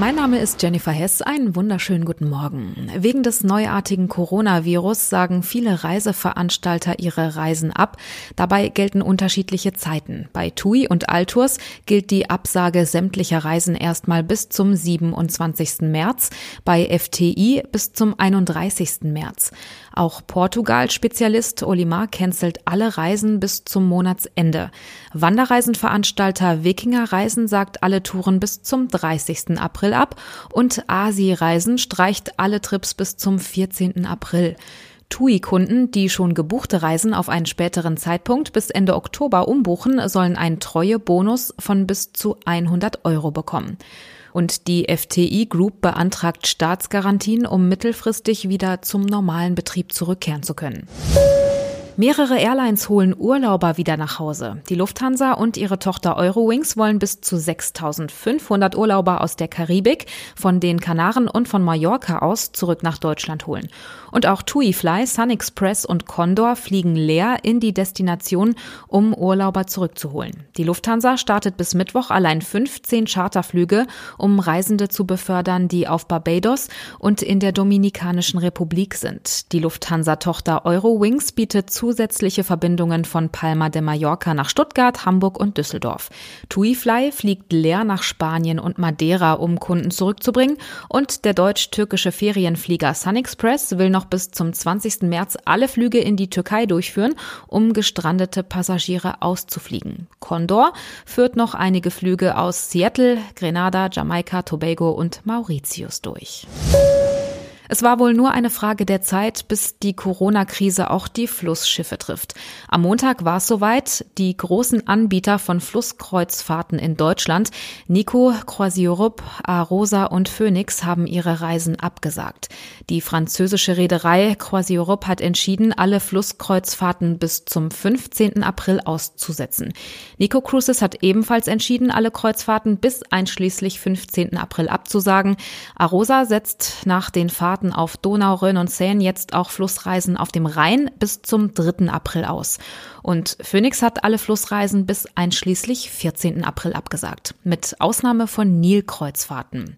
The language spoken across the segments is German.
Mein Name ist Jennifer Hess. Einen wunderschönen guten Morgen. Wegen des neuartigen Coronavirus sagen viele Reiseveranstalter ihre Reisen ab. Dabei gelten unterschiedliche Zeiten. Bei TUI und Altours gilt die Absage sämtlicher Reisen erstmal bis zum 27. März, bei FTI bis zum 31. März. Auch Portugal-Spezialist Olimar cancelt alle Reisen bis zum Monatsende. Wanderreisenveranstalter Wikinger Reisen sagt alle Touren bis zum 30. April ab und Asi-Reisen streicht alle Trips bis zum 14. April. TUI-Kunden, die schon gebuchte Reisen auf einen späteren Zeitpunkt bis Ende Oktober umbuchen, sollen einen Treuebonus von bis zu 100 Euro bekommen. Und die FTI Group beantragt Staatsgarantien, um mittelfristig wieder zum normalen Betrieb zurückkehren zu können. Mehrere Airlines holen Urlauber wieder nach Hause. Die Lufthansa und ihre Tochter Eurowings wollen bis zu 6500 Urlauber aus der Karibik, von den Kanaren und von Mallorca aus zurück nach Deutschland holen. Und auch TuiFly, Sun Express und Condor fliegen leer in die Destination, um Urlauber zurückzuholen. Die Lufthansa startet bis Mittwoch allein 15 Charterflüge, um Reisende zu befördern, die auf Barbados und in der Dominikanischen Republik sind. Die Lufthansa-Tochter Eurowings bietet zusätzliche Verbindungen von Palma de Mallorca nach Stuttgart, Hamburg und Düsseldorf. TuiFly fliegt leer nach Spanien und Madeira, um Kunden zurückzubringen. Und der deutsch-türkische Ferienflieger Sun Express will noch bis zum 20. März alle Flüge in die Türkei durchführen, um gestrandete Passagiere auszufliegen. Condor führt noch einige Flüge aus Seattle, Grenada, Jamaika, Tobago und Mauritius durch. Es war wohl nur eine Frage der Zeit, bis die Corona-Krise auch die Flussschiffe trifft. Am Montag war es soweit. Die großen Anbieter von Flusskreuzfahrten in Deutschland, Nico, Croisieurope, Arosa und Phoenix, haben ihre Reisen abgesagt. Die französische Reederei Croisieurope hat entschieden, alle Flusskreuzfahrten bis zum 15. April auszusetzen. Nico Cruises hat ebenfalls entschieden, alle Kreuzfahrten bis einschließlich 15. April abzusagen. Arosa setzt nach den Fahrten Fahrten auf Donau, Rhön und Seine jetzt auch Flussreisen auf dem Rhein bis zum 3. April aus. Und Phoenix hat alle Flussreisen bis einschließlich 14. April abgesagt, mit Ausnahme von Nilkreuzfahrten.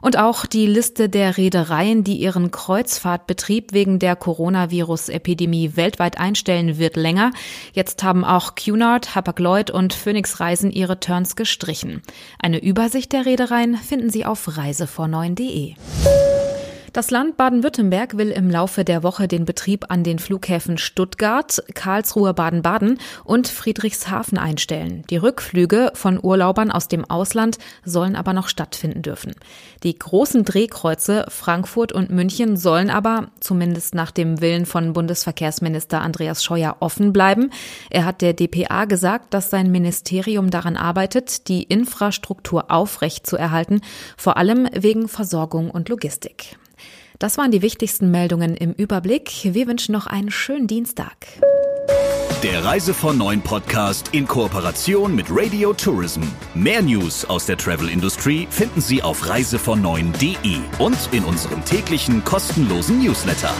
Und auch die Liste der Reedereien, die ihren Kreuzfahrtbetrieb wegen der Coronavirus-Epidemie weltweit einstellen, wird länger. Jetzt haben auch Cunard, Hapag-Lloyd und Phoenix Reisen ihre Turns gestrichen. Eine Übersicht der Reedereien finden Sie auf reisevorneuen.de. Das Land Baden-Württemberg will im Laufe der Woche den Betrieb an den Flughäfen Stuttgart, Karlsruhe, Baden-Baden und Friedrichshafen einstellen. Die Rückflüge von Urlaubern aus dem Ausland sollen aber noch stattfinden dürfen. Die großen Drehkreuze Frankfurt und München sollen aber, zumindest nach dem Willen von Bundesverkehrsminister Andreas Scheuer, offen bleiben. Er hat der DPA gesagt, dass sein Ministerium daran arbeitet, die Infrastruktur aufrechtzuerhalten, vor allem wegen Versorgung und Logistik. Das waren die wichtigsten Meldungen im Überblick. Wir wünschen noch einen schönen Dienstag. Der Reise von Neuen Podcast in Kooperation mit Radio Tourism. Mehr News aus der Travel Industry finden Sie auf reisevon und in unserem täglichen kostenlosen Newsletter.